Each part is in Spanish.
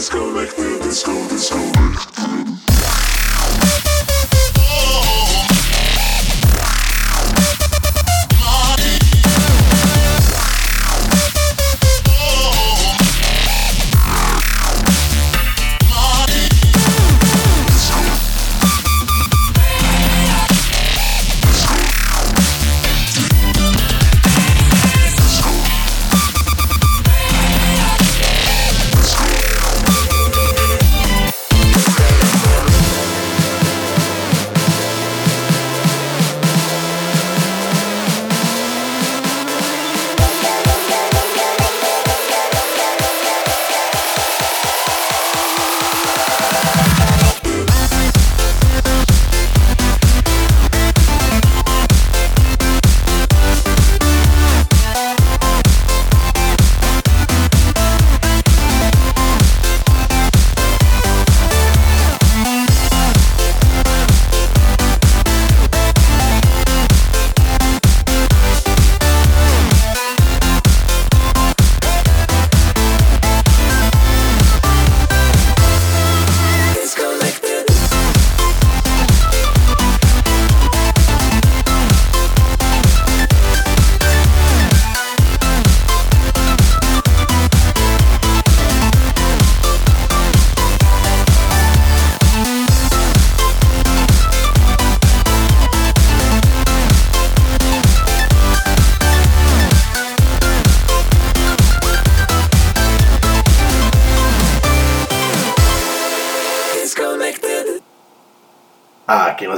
disco, like the disco, disco.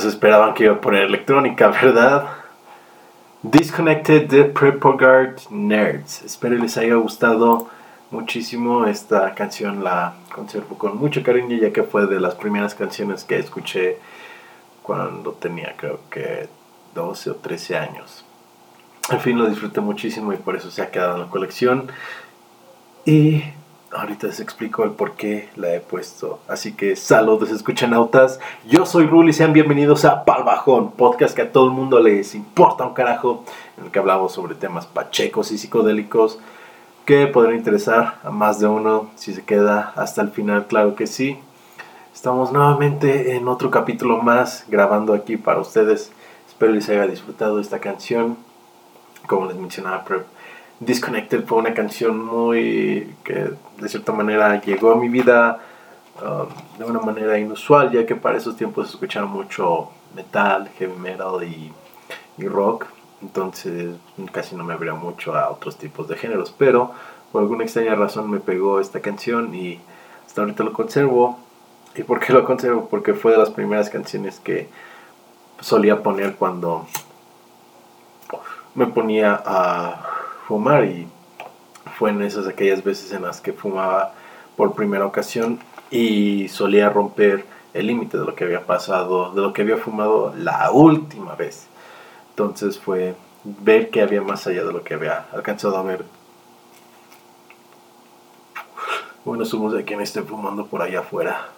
Esperaban que iba a poner electrónica, ¿verdad? Disconnected de Prepogard Nerds. Espero les haya gustado muchísimo. Esta canción la conservo con mucho cariño ya que fue de las primeras canciones que escuché cuando tenía creo que 12 o 13 años. En fin, lo disfruté muchísimo y por eso se ha quedado en la colección. Y Ahorita les explico el por qué la he puesto. Así que saludos, escuchanautas. Yo soy Rul y sean bienvenidos a Palbajón, podcast que a todo el mundo les importa un carajo, en el que hablamos sobre temas pachecos y psicodélicos que podrán interesar a más de uno si se queda hasta el final, claro que sí. Estamos nuevamente en otro capítulo más grabando aquí para ustedes. Espero les haya disfrutado esta canción. Como les mencionaba, Disconnected fue una canción muy que de cierta manera llegó a mi vida um, de una manera inusual, ya que para esos tiempos escuchaba mucho metal, heavy metal y, y rock. Entonces casi no me abría mucho a otros tipos de géneros. Pero por alguna extraña razón me pegó esta canción y hasta ahorita lo conservo ¿Y por qué lo conservo? Porque fue de las primeras canciones que solía poner cuando me ponía a fumar y fue en esas aquellas veces en las que fumaba por primera ocasión y solía romper el límite de lo que había pasado, de lo que había fumado la última vez. Entonces fue ver que había más allá de lo que había alcanzado a ver. Bueno, somos de quien esté fumando por allá afuera.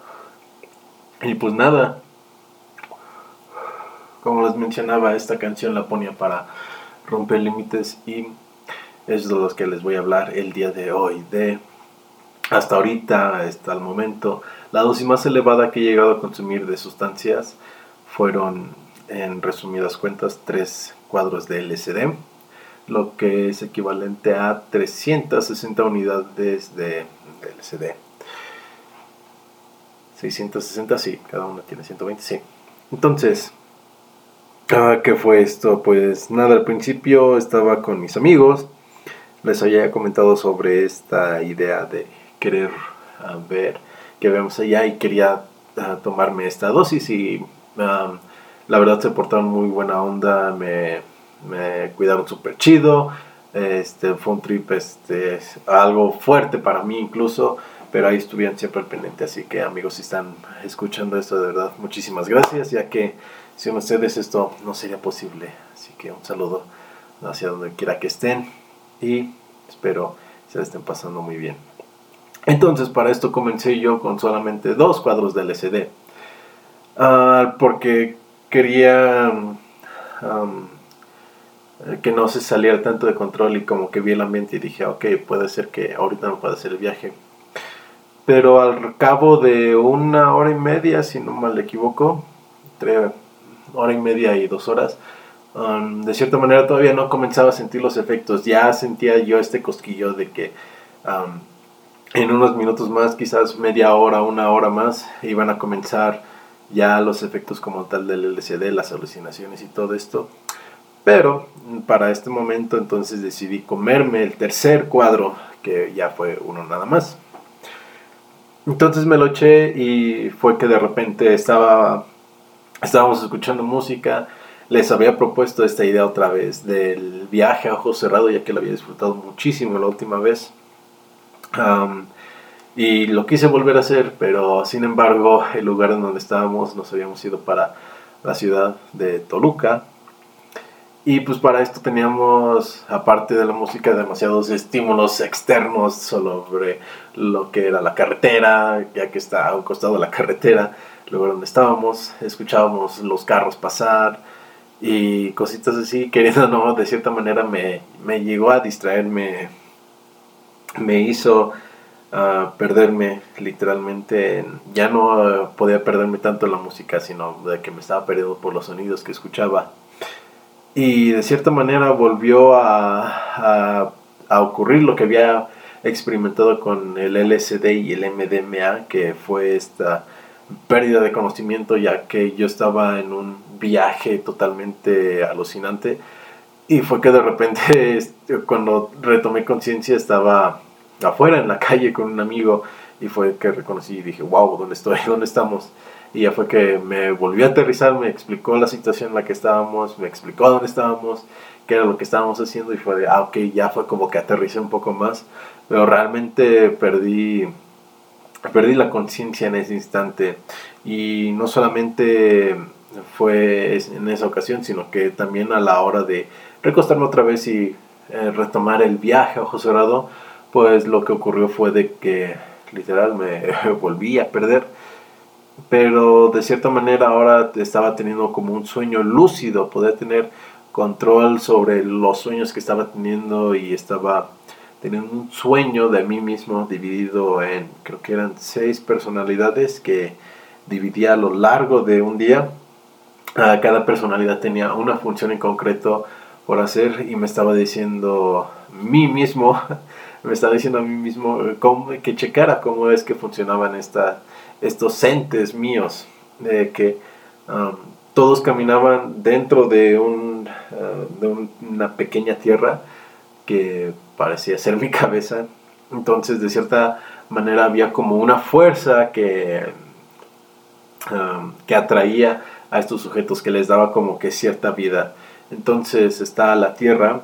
Y pues nada, como les mencionaba, esta canción la ponía para romper límites y es de los que les voy a hablar el día de hoy. De hasta ahorita, hasta el momento, la dosis más elevada que he llegado a consumir de sustancias fueron, en resumidas cuentas, tres cuadros de LSD, lo que es equivalente a 360 unidades de, de LSD. 660, sí, cada uno tiene 120, sí. Entonces, ah, ¿qué fue esto? Pues nada, al principio estaba con mis amigos, les había comentado sobre esta idea de querer ah, ver que vemos allá y quería ah, tomarme esta dosis y la verdad se portaron muy buena onda, me, me cuidaron súper chido, este, fue un trip este, algo fuerte para mí incluso, pero ahí estuvieron siempre al pendiente. Así que amigos, si están escuchando esto, de verdad, muchísimas gracias, ya que sin ustedes esto no sería posible. Así que un saludo hacia donde quiera que estén y espero se estén pasando muy bien. Entonces, para esto comencé yo con solamente dos cuadros de LCD, ah, porque quería que no se saliera tanto de control y como que vi el ambiente y dije, ok, puede ser que ahorita no pueda hacer el viaje pero al cabo de una hora y media, si no mal equivoco, entre hora y media y dos horas, um, de cierta manera todavía no comenzaba a sentir los efectos. Ya sentía yo este cosquillo de que um, en unos minutos más, quizás media hora, una hora más, iban a comenzar ya los efectos como tal del LCD, las alucinaciones y todo esto. Pero para este momento entonces decidí comerme el tercer cuadro, que ya fue uno nada más. Entonces me lo eché y fue que de repente estaba, estábamos escuchando música. Les había propuesto esta idea otra vez del viaje a ojos cerrados, ya que lo había disfrutado muchísimo la última vez. y lo quise volver a hacer, pero sin embargo, el lugar en donde estábamos nos habíamos ido para la ciudad de Toluca, y pues para esto teníamos, aparte de la música, demasiados estímulos externos sobre lo que era la carretera, ya que está a un costado de la carretera, luego donde estábamos, escuchábamos los carros pasar y cositas así, queriendo no, de cierta manera me, me llegó a distraerme, me hizo uh, perderme literalmente, ya no podía perderme tanto la música, sino de que me estaba perdiendo por los sonidos que escuchaba. Y de cierta manera volvió a, a, ocurrir lo que había experimentado con el LSD y el MDMA, que fue esta pérdida de conocimiento, ya que yo estaba en un viaje totalmente alucinante. Y fue que de repente, este, cuando retomé conciencia, estaba afuera en la calle con un amigo y fue que reconocí y dije, wow, ¿dónde estoy? ¿Dónde estamos? Y ya fue que me volvió a aterrizar, me explicó la situación en la que estábamos, me explicó dónde estábamos, qué era lo que estábamos haciendo y fue de, ah, ok, ya fue como que aterricé un poco más, pero realmente perdí, perdí la conciencia en ese instante. Y no solamente fue en esa ocasión, sino que también a la hora de recostarme otra vez y eh, retomar el viaje a Ojo Cerrado, pues lo que ocurrió fue de que literal me volví a perder. Pero de cierta manera ahora estaba teniendo como un sueño lúcido, podía tener control sobre los sueños que estaba teniendo y estaba teniendo un sueño de mí mismo dividido en, creo que eran seis personalidades que dividía a lo largo de un día. cada personalidad tenía una función en concreto por hacer y me estaba diciendo mí mismo, me estaba diciendo a mí mismo cómo, que checara cómo es que funcionaban esta, estos entes míos, de que todos caminaban dentro de, un, uh, de una pequeña tierra que parecía ser mi cabeza. Entonces, de cierta manera, había como una fuerza que, um, que atraía a estos sujetos, que les daba como que cierta vida. Entonces está la tierra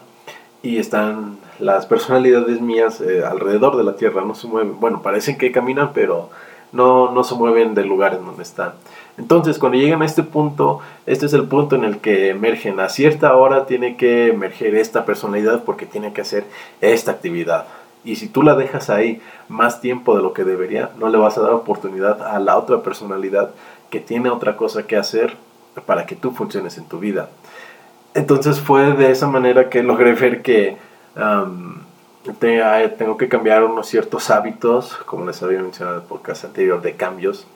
y están las personalidades mías eh, alrededor de la tierra, no se mueven. Bueno, parecen que caminan, pero no, no se mueven del lugar en donde están. Entonces, cuando llegan a este punto, este es el punto en el que emergen. A cierta hora tiene que emerger esta personalidad porque tiene que hacer esta actividad. Y si tú la dejas ahí más tiempo de lo que debería, no le vas a dar oportunidad a la otra personalidad que tiene otra cosa que hacer para que tú funciones en tu vida. Entonces fue de esa manera que logré ver que tengo que cambiar unos ciertos hábitos, como les había mencionado en el podcast anterior, de cambios.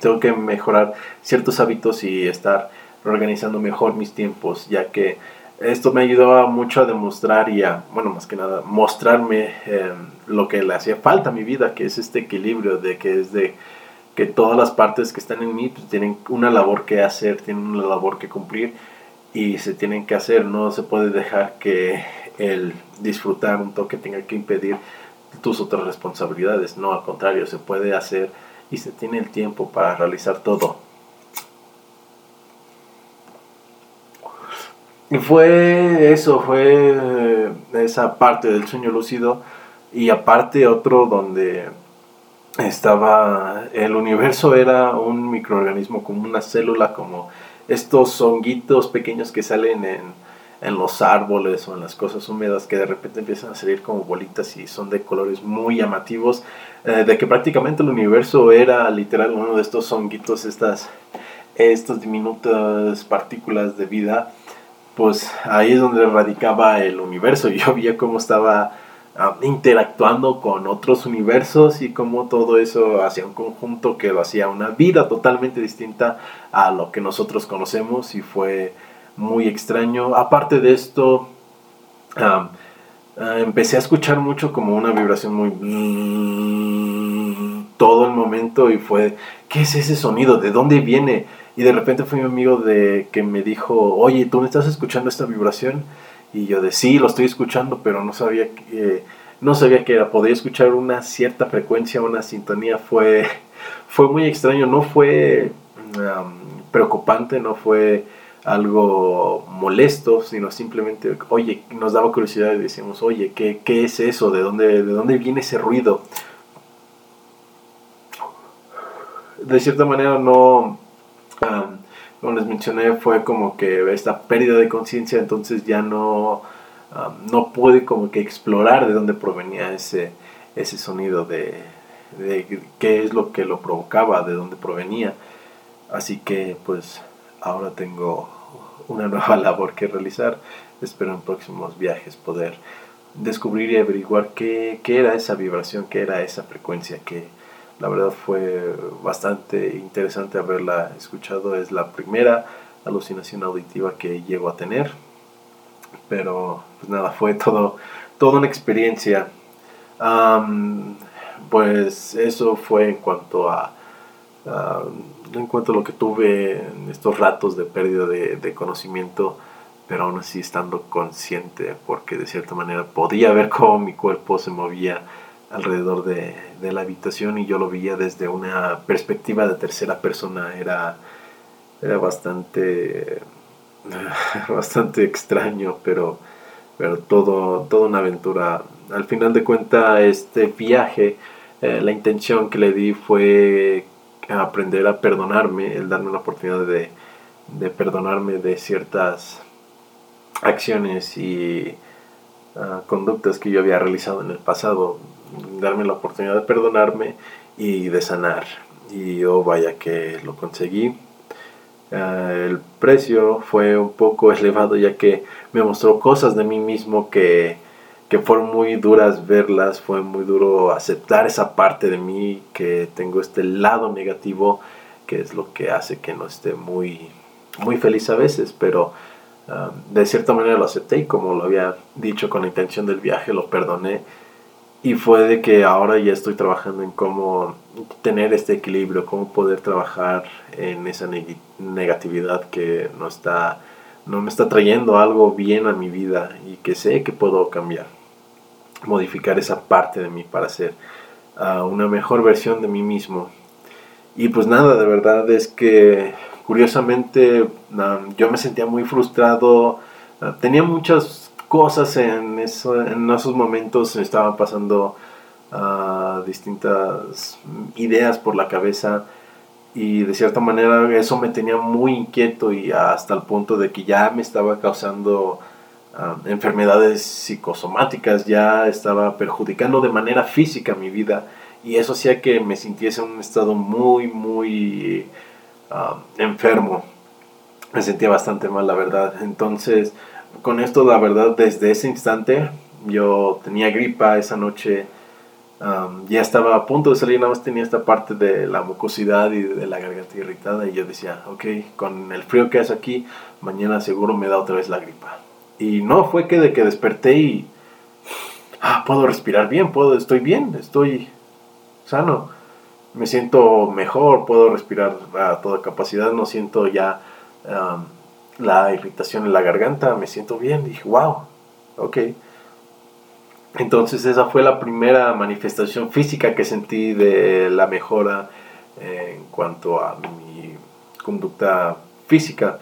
Tengo que mejorar ciertos hábitos y estar organizando mejor mis tiempos, ya que esto me ayudaba mucho a demostrar y a, bueno, más que nada, mostrarme em, lo que le hacía falta a mi vida, que es este equilibrio, de que es de que todas las partes que están en mí pues, tienen una labor que hacer, tienen una labor que cumplir y se tienen que hacer, no se puede dejar que el disfrutar un toque tenga que impedir tus otras responsabilidades. No, al contrario, se puede hacer y se tiene el tiempo para realizar todo. Y fue eso, fue esa parte del sueño lúcido y aparte otro donde estaba, el universo era un microorganismo como una célula, como estos honguitos pequeños que salen en, en los árboles o en las cosas húmedas que de repente empiezan a salir como bolitas y son de colores muy llamativos, eh, de que prácticamente el universo era literal uno de estos honguitos, estas, estas diminutas partículas de vida, pues ahí es donde radicaba el universo. Yo veía cómo estaba ah, interactuando con otros universos y cómo todo eso hacía un conjunto que lo hacía una vida totalmente distinta a lo que nosotros conocemos y fue muy extraño. Aparte de esto, ah, empecé a escuchar mucho como una vibración muy... todo el momento y fue, ¿qué es ese sonido? ¿De dónde viene? Y de repente fue mi amigo de que me dijo, oye, ¿tú me estás escuchando esta vibración? Y yo de sí, lo estoy escuchando, pero no sabía que, no sabía que era. Podía escuchar una cierta frecuencia, una sintonía. Fue, fue muy extraño, no fue preocupante, no fue algo molesto, sino simplemente, oye, nos daba curiosidad y decíamos, oye, ¿qué, qué es eso? ¿De dónde, ¿De dónde viene ese ruido? De cierta manera no, como les mencioné, fue como que esta pérdida de conciencia, entonces ya no, no pude como que explorar de dónde provenía ese, ese sonido, de, de qué es lo que lo provocaba, de dónde provenía. Así que pues ahora tengo una nueva labor que realizar. Espero en próximos viajes poder descubrir y averiguar qué, qué, era esa vibración, qué era esa frecuencia, que la verdad fue bastante interesante haberla escuchado. Es la primera alucinación auditiva que llego a tener. Pero pues nada, fue todo, toda una experiencia. pues eso fue en cuanto a en cuanto a lo que tuve en estos ratos de pérdida de, conocimiento, pero aún así estando consciente, porque de cierta manera podía ver cómo mi cuerpo se movía alrededor de, la habitación y yo lo veía desde una perspectiva de tercera persona. Era, era bastante, bastante extraño, pero, pero todo, toda una aventura. Al final de cuentas, este viaje, eh, la intención que le di fue aprender a perdonarme, el darme la oportunidad de, perdonarme de ciertas acciones y ah, conductas que yo había realizado en el pasado, darme la oportunidad de perdonarme y de sanar. Y oh, vaya que lo conseguí. Ah, el precio fue un poco elevado ya que me mostró cosas de mí mismo que que fueron muy duras verlas, fue muy duro aceptar esa parte de mí, que tengo este lado negativo que es lo que hace que no esté muy, muy feliz a veces, pero um, de cierta manera lo acepté y como lo había dicho con la intención del viaje, lo perdoné. Y fue de que ahora ya estoy trabajando en cómo tener este equilibrio, cómo poder trabajar en esa negatividad que no está no me está trayendo algo bien a mi vida y que sé que puedo cambiar, modificar esa parte de mí para ser uh, una mejor versión de mí mismo. Y pues nada, de verdad es que curiosamente yo me sentía muy frustrado, ah, tenía muchas cosas en, eso, en esos momentos, me estaban pasando distintas ideas por la cabeza y de cierta manera eso me tenía muy inquieto y hasta el punto de que ya me estaba causando ah, enfermedades psicosomáticas, ya estaba perjudicando de manera física mi vida y eso hacía que me sintiese en un estado muy, muy ah, enfermo. Me sentía bastante mal, la verdad. Entonces, con esto, la verdad, desde ese instante, yo tenía gripa esa noche ya estaba a punto de salir, nada más tenía esta parte de la mucosidad y de la garganta irritada y yo decía, ok, con el frío que hace aquí, mañana seguro me da otra vez la gripa. Y no fue que de que desperté y ah, puedo respirar bien, puedo, estoy bien, estoy sano, me siento mejor, puedo respirar a toda capacidad, no siento ya la irritación en la garganta, me siento bien, dije, wow, ok entonces esa fue la primera manifestación física que sentí de la mejora en cuanto a mi conducta física.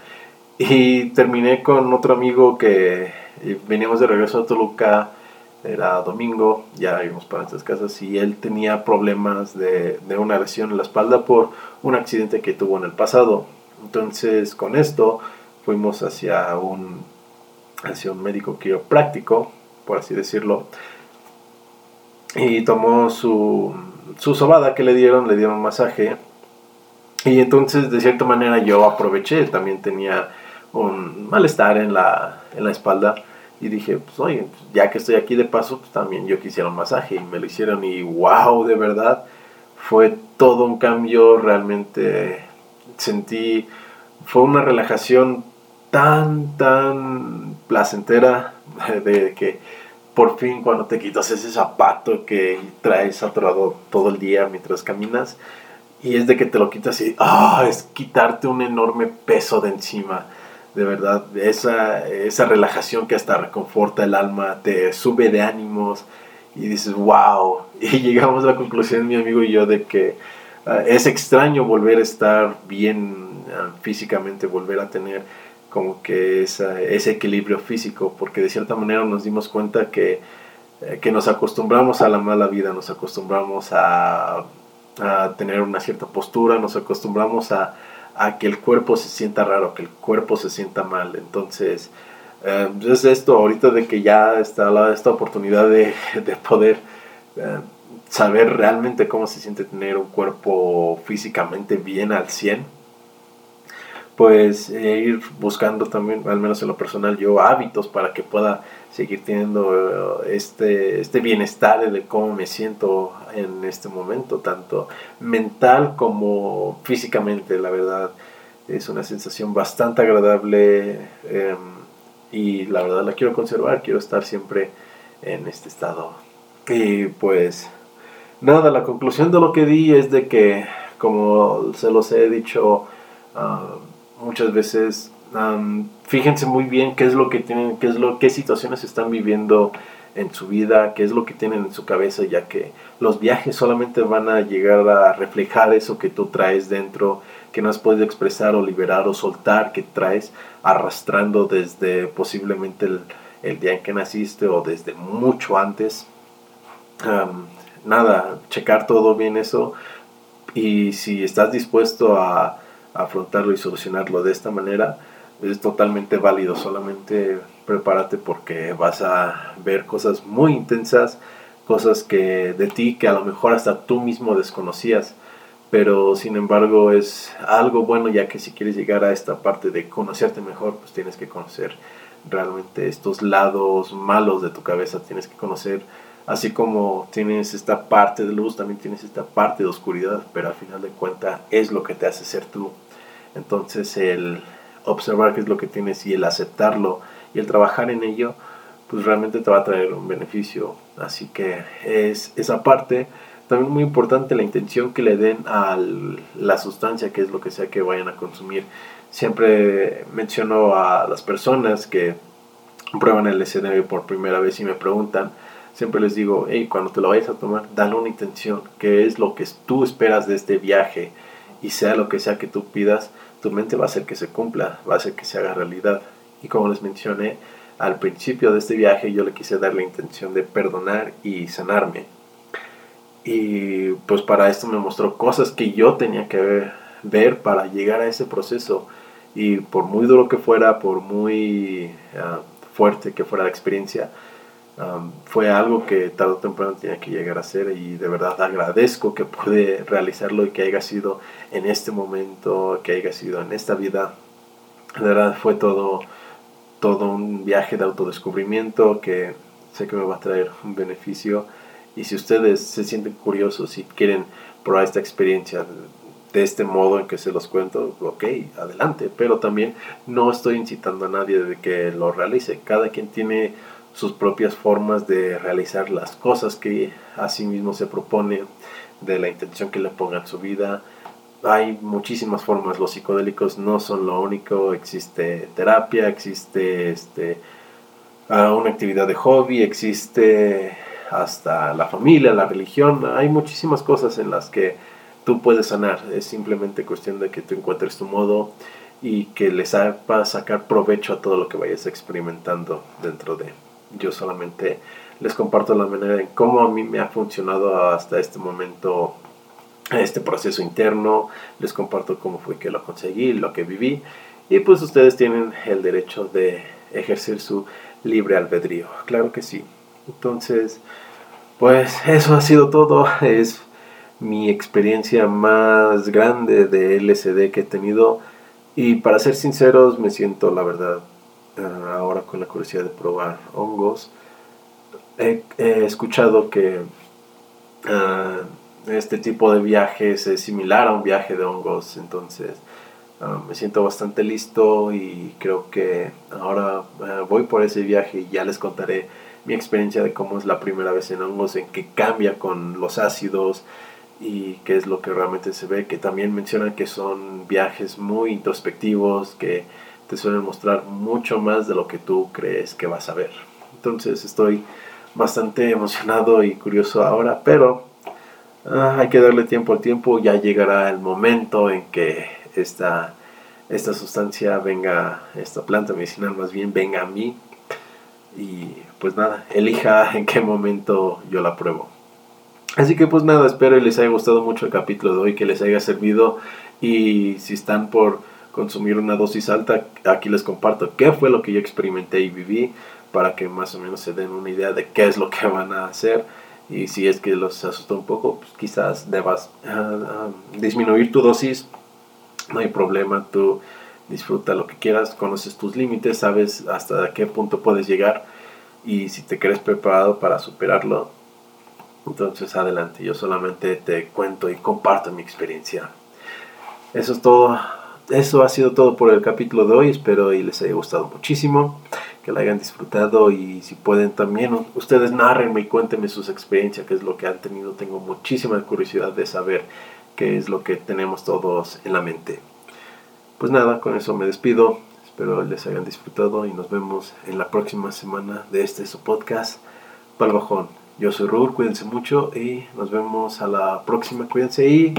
Y terminé con otro amigo que veníamos de regreso a Toluca, era domingo, ya íbamos para nuestras casas y él tenía problemas de, de una lesión en la espalda por un accidente que tuvo en el pasado. Entonces con esto fuimos hacia un, hacia un médico quiropráctico por así decirlo. Y tomó su, su sobada que le dieron, le dieron masaje. Y entonces, de cierta manera, yo aproveché. También tenía un malestar en la, en la espalda. Y dije, pues oye, ya que estoy aquí de paso, pues también yo quisiera un masaje. Y me lo hicieron y wow, de verdad, fue todo un cambio. Realmente sentí, fue una relajación tan, tan placentera de que por fin cuando te quitas ese zapato que traes atorado todo el día mientras caminas y es de que te lo quitas y ah, es quitarte un enorme peso de encima. De verdad, esa, esa relajación que hasta reconforta el alma, te sube de ánimos y dices, wow. Y llegamos a la conclusión, mi amigo y yo, de que ah, es extraño volver a estar bien ah, físicamente, volver a tener como que ese equilibrio físico, porque de cierta manera nos dimos cuenta que, eh, que nos acostumbramos a la mala vida, nos acostumbramos a, a tener una cierta postura, nos acostumbramos a, a, que el cuerpo se sienta raro, que el cuerpo se sienta mal. Entonces, eh, es esto, ahorita de que ya está la, esta oportunidad de, de poder eh, saber realmente cómo se siente tener un cuerpo físicamente bien al 100 pues eh, ir buscando también, al menos en lo personal, yo hábitos para que pueda seguir teniendo eh, este, este bienestar de cómo me siento en este momento, tanto mental como físicamente, la verdad. Es una sensación bastante agradable em, y la verdad la quiero conservar, quiero estar siempre en este estado. Y pues nada, la conclusión de lo que di es de que, como se los he dicho, ah, muchas veces fíjense muy bien qué es lo que tienen, qué es lo, qué situaciones están viviendo en su vida, qué es lo que tienen en su cabeza, ya que los viajes solamente van a llegar a reflejar eso que tú traes dentro, que no has podido expresar o liberar o soltar, que traes arrastrando desde posiblemente el, el día en que naciste o desde mucho antes. nada, checar todo bien eso y si estás dispuesto a afrontarlo y solucionarlo de esta manera, es totalmente válido. Solamente prepárate porque vas a ver cosas muy intensas, cosas que de ti que a lo mejor hasta tú mismo desconocías. Pero sin embargo es algo bueno ya que si quieres llegar a esta parte de conocerte mejor, pues tienes que conocer realmente estos lados malos de tu cabeza, tienes que conocer así como tienes esta parte de luz, también tienes esta parte de oscuridad, pero al final de cuentas es lo que te hace ser tú. Entonces el observar qué es lo que tienes y el aceptarlo y el trabajar en ello, pues realmente te va a traer un beneficio. Así que es esa parte. También muy importante la intención que le den a la sustancia, que es lo que sea que vayan a consumir. Siempre menciono a las personas que prueban el LSD por primera vez y me preguntan, siempre les digo, hey, cuando te lo vayas a tomar, dale una intención, que es lo que tú esperas de este viaje y sea lo que sea que tú pidas, tu mente va a hacer que se cumpla, va a hacer que se haga realidad. Y como les mencioné, al principio de este viaje yo le quise dar la intención de perdonar y sanarme. Y pues para esto me mostró cosas que yo tenía que ver, para llegar a ese proceso. Y por muy duro que fuera, por muy ah, fuerte que fuera la experiencia, fue algo que tarde o temprano tenía que llegar a ser y de verdad agradezco que pude realizarlo y que haya sido en este momento, que haya sido en esta vida. De verdad fue todo, todo un viaje de autodescubrimiento que sé que me va a traer un beneficio y si ustedes se sienten curiosos y quieren probar esta experiencia de este modo en que se los cuento, ok, adelante, pero también no estoy incitando a nadie de que lo realice, cada quien tiene sus propias formas de realizar las cosas que a sí mismo se propone, de la intención que le ponga en su vida. Hay muchísimas formas, los psicodélicos no son lo único, existe terapia, existe este, ah, una actividad de hobby, existe hasta la familia, la religión, hay muchísimas cosas en las que tú puedes sanar, es simplemente cuestión de que tú encuentres tu modo y que les sepas sacar provecho a todo lo que vayas experimentando dentro de. Yo solamente les comparto la manera en cómo a mí me ha funcionado hasta este momento este proceso interno, les comparto cómo fue que lo conseguí, lo que viví y pues ustedes tienen el derecho de ejercer su libre albedrío, claro que sí. Entonces, pues eso ha sido todo, es mi experiencia más grande de LSD que he tenido y para ser sinceros me siento la verdad Ah, ahora con la curiosidad de probar hongos. He, escuchado que ah, este tipo de viajes es similar a un viaje de hongos, entonces ah, me siento bastante listo y creo que ahora voy por ese viaje y ya les contaré mi experiencia de cómo es la primera vez en hongos, en que cambia con los ácidos y qué es lo que realmente se ve, que también mencionan que son viajes muy introspectivos, que te suelen mostrar mucho más de lo que tú crees que vas a ver. Entonces estoy bastante emocionado y curioso ahora, pero ah, hay que darle tiempo al tiempo, ya llegará el momento en que esta, esta sustancia venga, esta planta medicinal más bien venga a mí. Y pues nada, elija en qué momento yo la pruebo. Así que pues nada, espero que les haya gustado mucho el capítulo de hoy, que les haya servido. Y si están por consumir una dosis alta, aquí les comparto qué fue lo que yo experimenté y viví para que más o menos se den una idea de qué es lo que van a hacer y si es que los asustó un poco, pues quizás debas ah, ah, disminuir tu dosis, no hay problema, tú disfruta lo que quieras, conoces tus límites, sabes hasta qué punto puedes llegar y si te crees preparado para superarlo, entonces adelante, yo solamente te cuento y comparto mi experiencia. Eso es todo eso ha sido todo por el capítulo de hoy. Espero y les haya gustado muchísimo, que la hayan disfrutado y si pueden también ustedes narrenme y cuéntenme sus experiencias, qué es lo que han tenido. Tengo muchísima curiosidad de saber qué es lo que tenemos todos en la mente. Pues nada, con eso me despido. Espero les hayan disfrutado y nos vemos en la próxima semana de este su podcast, Palbajón. Yo soy Raúl, cuídense mucho y nos vemos a la próxima. Cuídense y